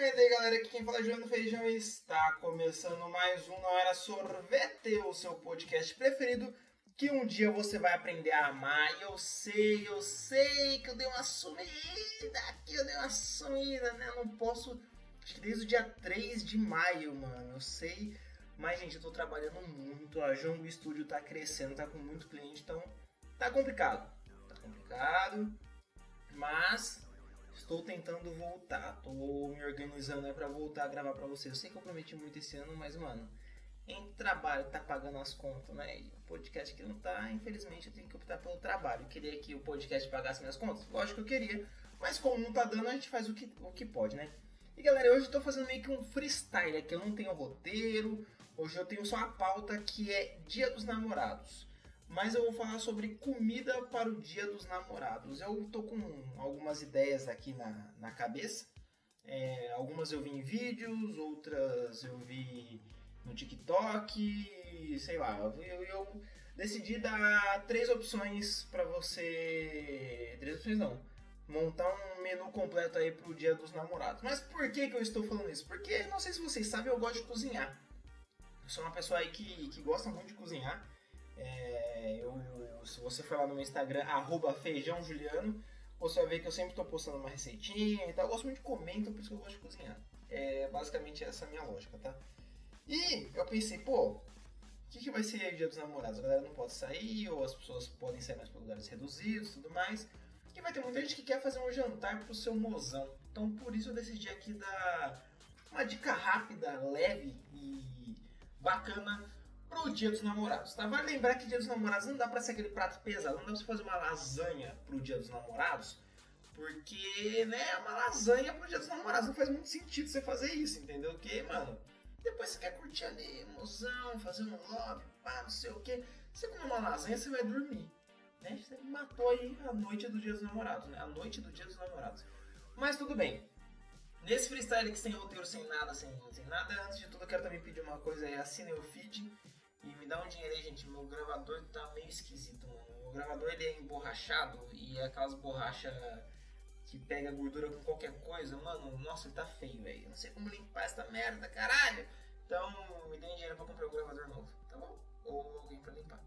E daí galera, aqui quem fala é João Feijão está começando mais um Não Era Sorvete, o seu podcast preferido que um dia você vai aprender a amar. E eu sei, eu sei que eu dei uma sumida aqui, eu dei uma sumida, né? Eu não posso. Acho que desde o dia 3 de maio, mano. Eu sei. Mas, gente, eu tô trabalhando muito. A Jongo Studio tá crescendo, tá com muito cliente, então tá complicado. Tá complicado. Mas estou tentando voltar. Tô me organizando aí pra voltar a gravar pra vocês. Eu sei que eu prometi muito esse ano, mas, mano em trabalho tá pagando as contas, né? E o podcast que não tá, infelizmente eu tenho que optar pelo trabalho. Eu queria que o podcast pagasse minhas contas? Lógico que eu queria. Mas como não tá dando, a gente faz o que, o que pode, né? E galera, hoje eu tô fazendo meio que um freestyle aqui. Eu não tenho roteiro. Hoje eu tenho só a pauta que é Dia dos Namorados. Mas eu vou falar sobre comida para o Dia dos Namorados. Eu tô com algumas ideias aqui na, na cabeça. É, algumas eu vi em vídeos, outras eu vi no TikTok, sei lá. Eu, eu decidi dar três opções para você. Três opções não. Montar um menu completo aí pro dia dos namorados. Mas por que, que eu estou falando isso? Porque, não sei se vocês sabem, eu gosto de cozinhar. Eu sou uma pessoa aí que, que gosta muito de cozinhar. É, eu, se você for lá no meu Instagram, feijãojuliano, você vai ver que eu sempre estou postando uma receitinha e tal. Eu gosto muito de comer, então por isso que eu gosto de cozinhar. É basicamente essa a minha lógica, tá? E eu pensei, pô, o que, que vai ser o dia dos namorados? A galera não pode sair, ou as pessoas podem sair mais para lugares reduzidos tudo mais. E vai ter muita gente que quer fazer um jantar pro seu mozão. Então por isso eu decidi aqui dar uma dica rápida, leve e bacana pro dia dos namorados, tá? Vale lembrar que dia dos namorados não dá pra ser aquele prato pesado, não dá pra você fazer uma lasanha pro dia dos namorados, porque, né, uma lasanha pro dia dos namorados não faz muito sentido você fazer isso, entendeu? Porque, mano, depois você quer curtir ali, emoção, fazer um love, pá, não sei o que. Você come uma lasanha, você vai dormir. Né? Você matou aí a noite do dia dos namorados, né? A noite do dia dos namorados. Mas tudo bem. Nesse freestyle que sem roteiro, sem nada, sem, sem nada, antes de tudo eu quero também pedir uma coisa aí, assine o feed dá um dinheiro aí, gente. Meu gravador tá meio esquisito, mano. O gravador ele é emborrachado e é aquelas borrachas que pega gordura com qualquer coisa, mano, nossa, ele tá feio, velho. Não sei como limpar essa merda, caralho. Então, me dê dinheiro pra comprar um gravador novo, tá bom? Ou alguém pra limpar.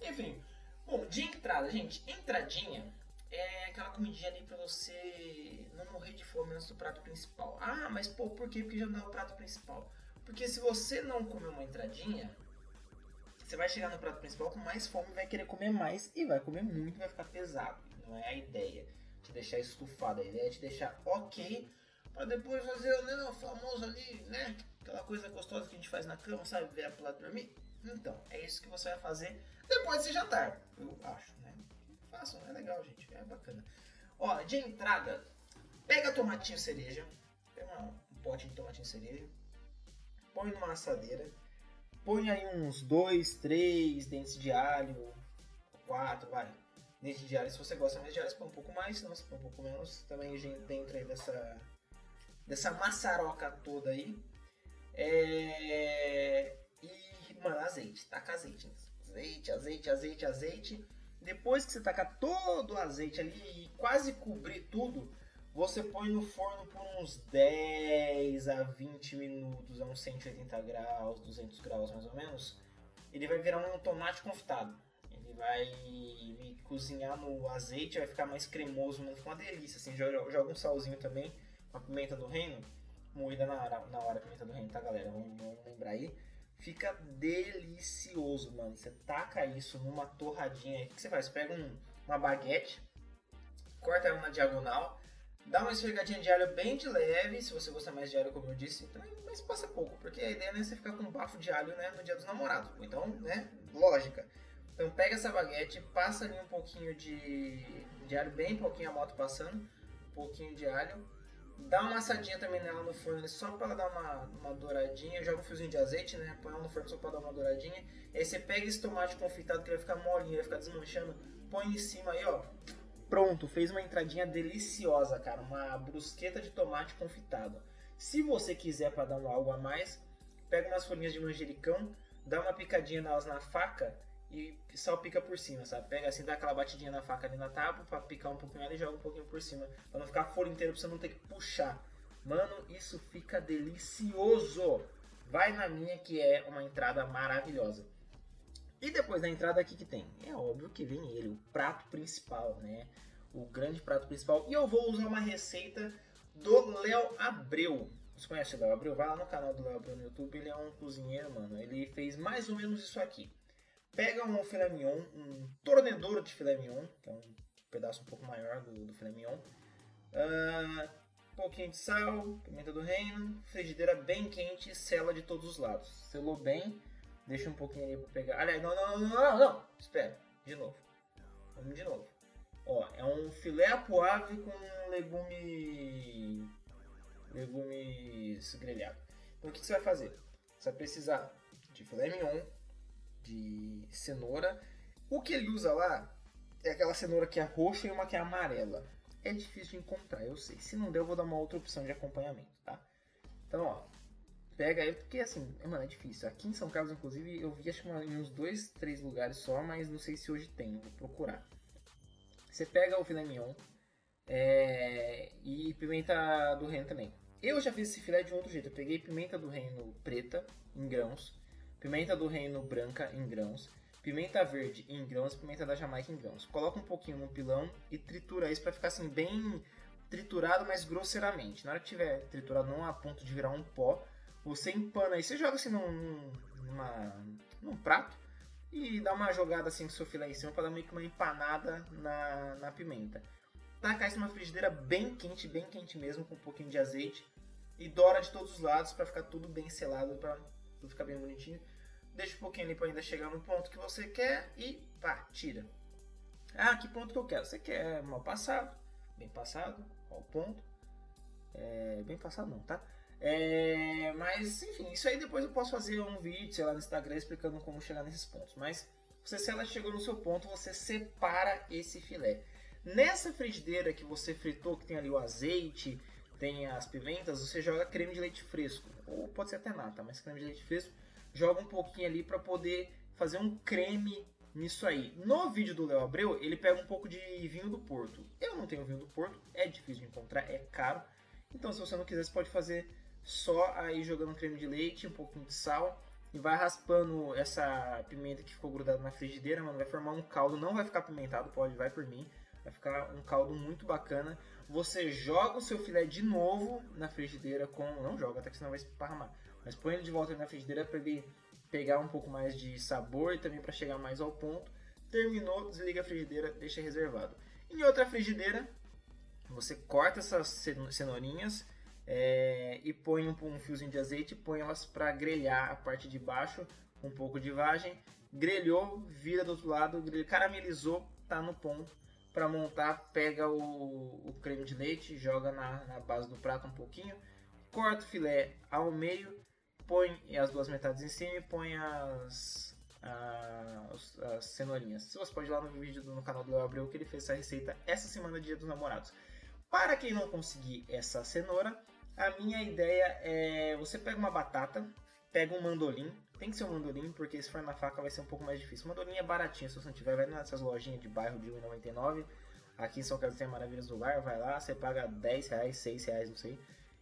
Enfim, bom, de entrada, gente, entradinha é aquela comidinha ali pra você não morrer de fome antes do prato principal. Ah, mas pô, por quê? Porque já não é o prato principal. Porque se você não comer uma entradinha, você vai chegar no prato principal com mais fome, vai querer comer mais e vai comer muito, vai ficar pesado. Não é a ideia te deixar estufado. A ideia é te deixar ok para depois fazer né, o famoso ali, né? Aquela coisa gostosa que a gente faz na cama, sabe? Virar pro lado dormir. Então, é isso que você vai fazer depois desse jantar. Eu acho, né? Façam, é legal, gente. É bacana. Ó, de entrada, pega tomatinho cereja. Pega um pote de tomatinho cereja. Põe numa assadeira. Põe aí uns dois, três dentes de alho. Quatro, vai nesse diário. Se você gosta mais de diário, você põe um pouco mais, não, você põe um pouco menos. Também dentro aí dessa, dessa maçaroca toda aí. É... E, mano, azeite. Taca azeite. Azeite, azeite, azeite, azeite. Depois que você tacar todo o azeite ali e quase cobrir tudo, você põe no forno por uns 10 a 20 minutos, a uns 180 graus, 200 graus mais ou menos. Ele vai virar um tomate confitado. Ele vai cozinhar no azeite, vai ficar mais cremoso, vai ficar uma delícia. Assim, joga, um salzinho também, uma pimenta do reino, moída na hora, na hora pimenta do reino, tá galera? Vamos, vamos lembrar aí. Fica delicioso, mano. Você taca isso numa torradinha. O que você faz? Você pega um, uma baguete, corta ela na diagonal, dá uma esfregadinha de alho bem de leve, se você gosta mais de alho, como eu disse, também, mas passa pouco, porque a ideia não é você ficar com um bafo de alho né, no dia dos namorados. Então, né, lógica. Então pega essa baguete, passa ali um pouquinho de, de alho, bem pouquinho a moto passando, um pouquinho de alho. Dá uma assadinha também nela no forno, só para dar uma, uma douradinha. Joga um fiozinho de azeite, né? Põe ela no forno só para dar uma douradinha. Aí você pega esse tomate confitado que vai ficar molinho, vai ficar desmanchando. Põe em cima aí, ó. Pronto, fez uma entradinha deliciosa, cara. Uma brusqueta de tomate confitado. Se você quiser para dar um algo a mais, pega umas folhinhas de manjericão, dá uma picadinha nelas na faca e salpica por cima, sabe? Pega assim, dá aquela batidinha na faca ali na tábua pra picar um pouquinho ela e joga um pouquinho por cima. Pra não ficar a folha inteira pra você não ter que puxar Mano, isso fica delicioso. Vai na minha que é uma entrada maravilhosa. E depois da entrada aqui que tem? É óbvio que vem ele, o prato principal, né? O grande prato principal. E eu vou usar uma receita do Léo Abreu. Você conhece o Léo Abreu? Vai lá no canal do Léo Abreu no YouTube. Ele é um cozinheiro, mano. Ele fez mais ou menos isso aqui. Pega um filé mignon, um tornedouro de filé mignon, que é um pedaço um pouco maior do, do filé mignon. Uh, um pouquinho de sal, pimenta do reino, frigideira bem quente, sela de todos os lados. Selou bem, deixa um pouquinho aí pra pegar. Aliás, não, não, não, não, não, espera, de novo. Vamos de novo. Ó, é um filé à poave com legume legumes grelhados. Então o que, que você vai fazer? Você vai precisar de filé mignon, de cenoura. O que ele usa lá é aquela cenoura que é roxa e uma que é amarela. É difícil de encontrar, eu sei. Se não der, eu vou dar uma outra opção de acompanhamento, tá? Então, ó, pega aí, porque assim, mano, é difícil. Aqui em São Carlos, inclusive, eu vi acho que em uns dois, três lugares só, mas não sei se hoje tem, vou procurar. Você pega o filé mignon é, e pimenta do reino também. Eu já fiz esse filé de outro jeito. Eu peguei pimenta do reino preta em grãos, pimenta do reino branca em grãos, pimenta verde em grãos, pimenta da Jamaica em grãos. Coloca um pouquinho no pilão e tritura isso para ficar assim bem triturado, mas grosseiramente. Na hora que tiver triturado não a ponto de virar um pó, você empana aí, você joga assim num, numa, num prato e dá uma jogada assim com seu filé em cima para dar meio que uma empanada na, na pimenta. Tacar isso numa frigideira bem quente, bem quente mesmo, com um pouquinho de azeite e dora de todos os lados para ficar tudo bem selado, para tudo ficar bem bonitinho. Deixa um pouquinho ali para ainda chegar no ponto que você quer e pá, tira. Ah, que ponto que eu quero? Você quer mal passado, bem passado, ao ponto. É, bem passado não, tá? É, mas enfim, isso aí depois eu posso fazer um vídeo, sei lá, no Instagram explicando como chegar nesses pontos. Mas você, se ela chegou no seu ponto, você separa esse filé. Nessa frigideira que você fritou, que tem ali o azeite, tem as pimentas, você joga creme de leite fresco. Ou pode ser até nata, mas creme de leite fresco. Joga um pouquinho ali para poder fazer um creme nisso aí. No vídeo do Léo Abreu, ele pega um pouco de vinho do Porto. Eu não tenho vinho do Porto, é difícil de encontrar, é caro. Então, se você não quiser, você pode fazer só aí jogando creme de leite, um pouquinho de sal e vai raspando essa pimenta que ficou grudada na frigideira, mano, vai formar um caldo, não vai ficar pimentado, pode, vai por mim. Vai ficar um caldo muito bacana. Você joga o seu filé de novo na frigideira com. Não joga, até que senão vai esparramar. Mas põe ele de volta na frigideira para ele pegar um pouco mais de sabor e também para chegar mais ao ponto. Terminou, desliga a frigideira, deixa reservado. Em outra frigideira, você corta essas cenourinhas é, e põe um, um, fiozinho de azeite, põe elas para grelhar a parte de baixo, um pouco de vagem. Grelhou, vira do outro lado, caramelizou, tá no ponto para montar, pega o, o, creme de leite, joga na, na, base do prato um pouquinho, corta o filé ao meio, põe as duas metades em cima e põe as, as, as cenourinhas. Você pode ir lá no vídeo do, no canal do Léo Abreu que ele fez essa receita essa semana, dia dos namorados. Para quem não conseguir essa cenoura, a minha ideia é você pega uma batata, pega um mandolim, tem que ser um mandolim, porque se for na faca vai ser um pouco mais difícil. Mandolim é baratinho, se você não tiver, vai nessas lojinhas de bairro de 1,99. Aqui em São Carlos tem a Maravilhas do Lar, vai lá, você paga 10 reais, 6 reais, não sei,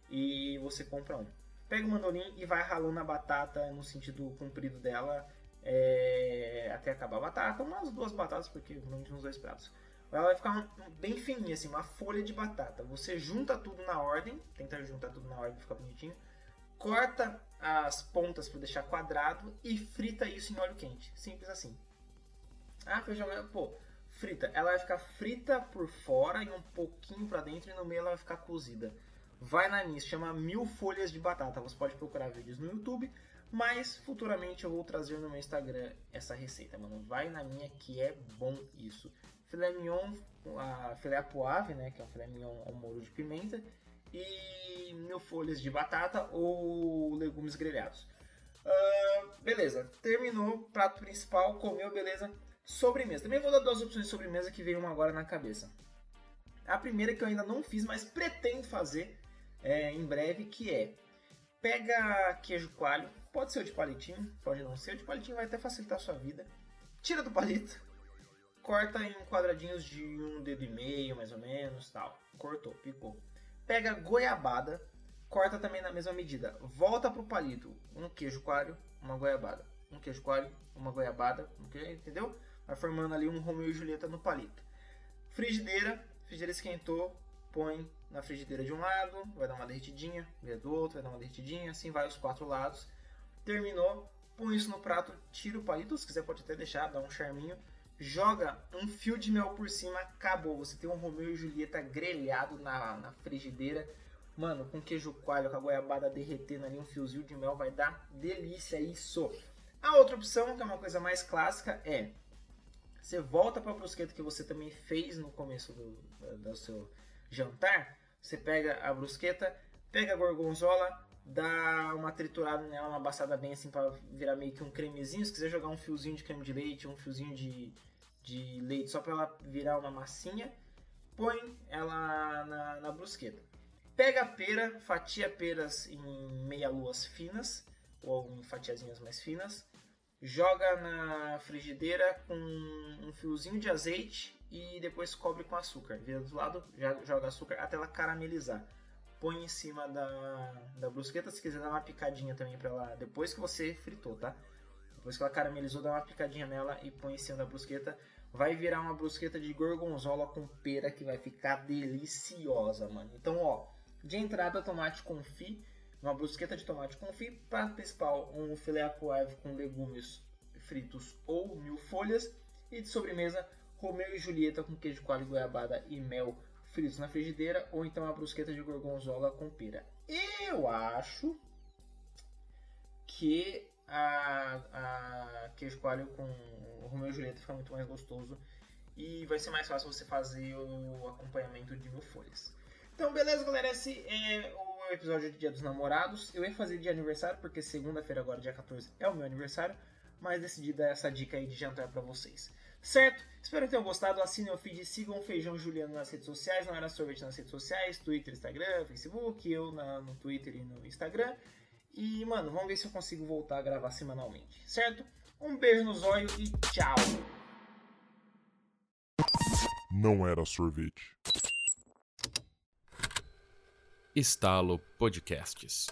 e você compra um. Pega o mandolim e vai ralando a batata no sentido comprido dela é, até acabar a batata, umas duas batatas, porque normalmente uns dois pratos. Ela vai ficar bem fininha, assim, uma folha de batata. Você junta tudo na ordem, tenta juntar tudo na ordem para ficar bonitinho corta as pontas para deixar quadrado e frita isso em óleo quente. Simples assim. Ah, feijão, pô, frita. Ela vai ficar frita por fora e um pouquinho para dentro e no meio ela vai ficar cozida. Vai na minha, chama Mil Folhas de Batata. Você pode procurar vídeos no YouTube, mas futuramente eu vou trazer no meu Instagram essa receita, mano. Vai na minha que é bom isso. Filé mignon, a filé poave, né, que é um filé mignon ao molho de pimenta e mil folhas de batata ou legumes grelhados. Uh, beleza, terminou prato principal, comeu, beleza. Sobremesa. Também vou dar duas opções de sobremesa que veio uma agora na cabeça. A primeira que eu ainda não fiz, mas pretendo fazer é, em breve, que é pega queijo coalho, pode ser o de palitinho, pode não ser, o de palitinho vai até facilitar a sua vida. Tira do palito, corta em quadradinhos de um dedo e meio, mais ou menos, tal. Cortou, picou pega goiabada, corta também na mesma medida. Volta pro palito, um queijo coalho, uma goiabada. Um queijo coalho, uma goiabada, entendeu? Vai formando ali um Romeu e Julieta no palito. Frigideira, frigideira esquentou, põe na frigideira de um lado, vai dar uma derretidinha, vira do outro, vai dar uma derretidinha, assim vai os quatro lados. Terminou, põe isso no prato, tira o palito, se quiser pode até deixar, dá um charminho. Joga um fio de mel por cima, acabou. Você tem um Romeu e Julieta grelhado na, na frigideira. Mano, com queijo coalho, com a goiabada derretendo ali, um fiozinho de mel, vai dar delícia isso. A outra opção, que é uma coisa mais clássica, é você volta para a brusqueta que você também fez no começo do, do seu jantar. Você pega a brusqueta, pega a gorgonzola, dá uma triturada nela, uma baçada bem assim para virar meio que um cremezinho. Se quiser jogar um fiozinho de creme de leite, um fiozinho de, de leite só para ela virar uma massinha, põe ela na, na brusqueta. Pega a pera, fatia peras em meia luas finas ou em fatiazinhas mais finas joga na frigideira com um fiozinho de azeite e depois cobre com açúcar. Vira do lado, joga açúcar até ela caramelizar. Põe em cima da, da brusqueta, se quiser dar uma picadinha também para ela, depois que você fritou, tá? Depois que ela caramelizou, dá uma picadinha nela e põe em cima da brusqueta. Vai virar uma brusqueta de gorgonzola com pera que vai ficar deliciosa, mano. Então, ó, de entrada tomate confit uma brusqueta de tomate confit, prato principal um filé à poivre com legumes fritos ou mil folhas e de sobremesa Romeu e Julieta com queijo coalho, goiabada e mel fritos na frigideira ou então a brusqueta de gorgonzola com pera. Eu acho que a, a queijo coalho com Romeu e Julieta fica muito mais gostoso e vai ser mais fácil você fazer o acompanhamento de mil folhas. Então, beleza, galera? Esse é o episódio de Dia dos Namorados. Eu ia fazer de aniversário, porque segunda-feira, agora, dia 14, é o meu aniversário. Mas decidi dar essa dica aí de jantar para vocês. Certo? Espero que tenham gostado. Assinem o feed, sigam o Feijão Juliano nas redes sociais. Não era sorvete nas redes sociais: Twitter, Instagram, Facebook. Eu na, no Twitter e no Instagram. E, mano, vamos ver se eu consigo voltar a gravar semanalmente. Certo? Um beijo no zóio e tchau! Não era sorvete. Estalo Podcasts.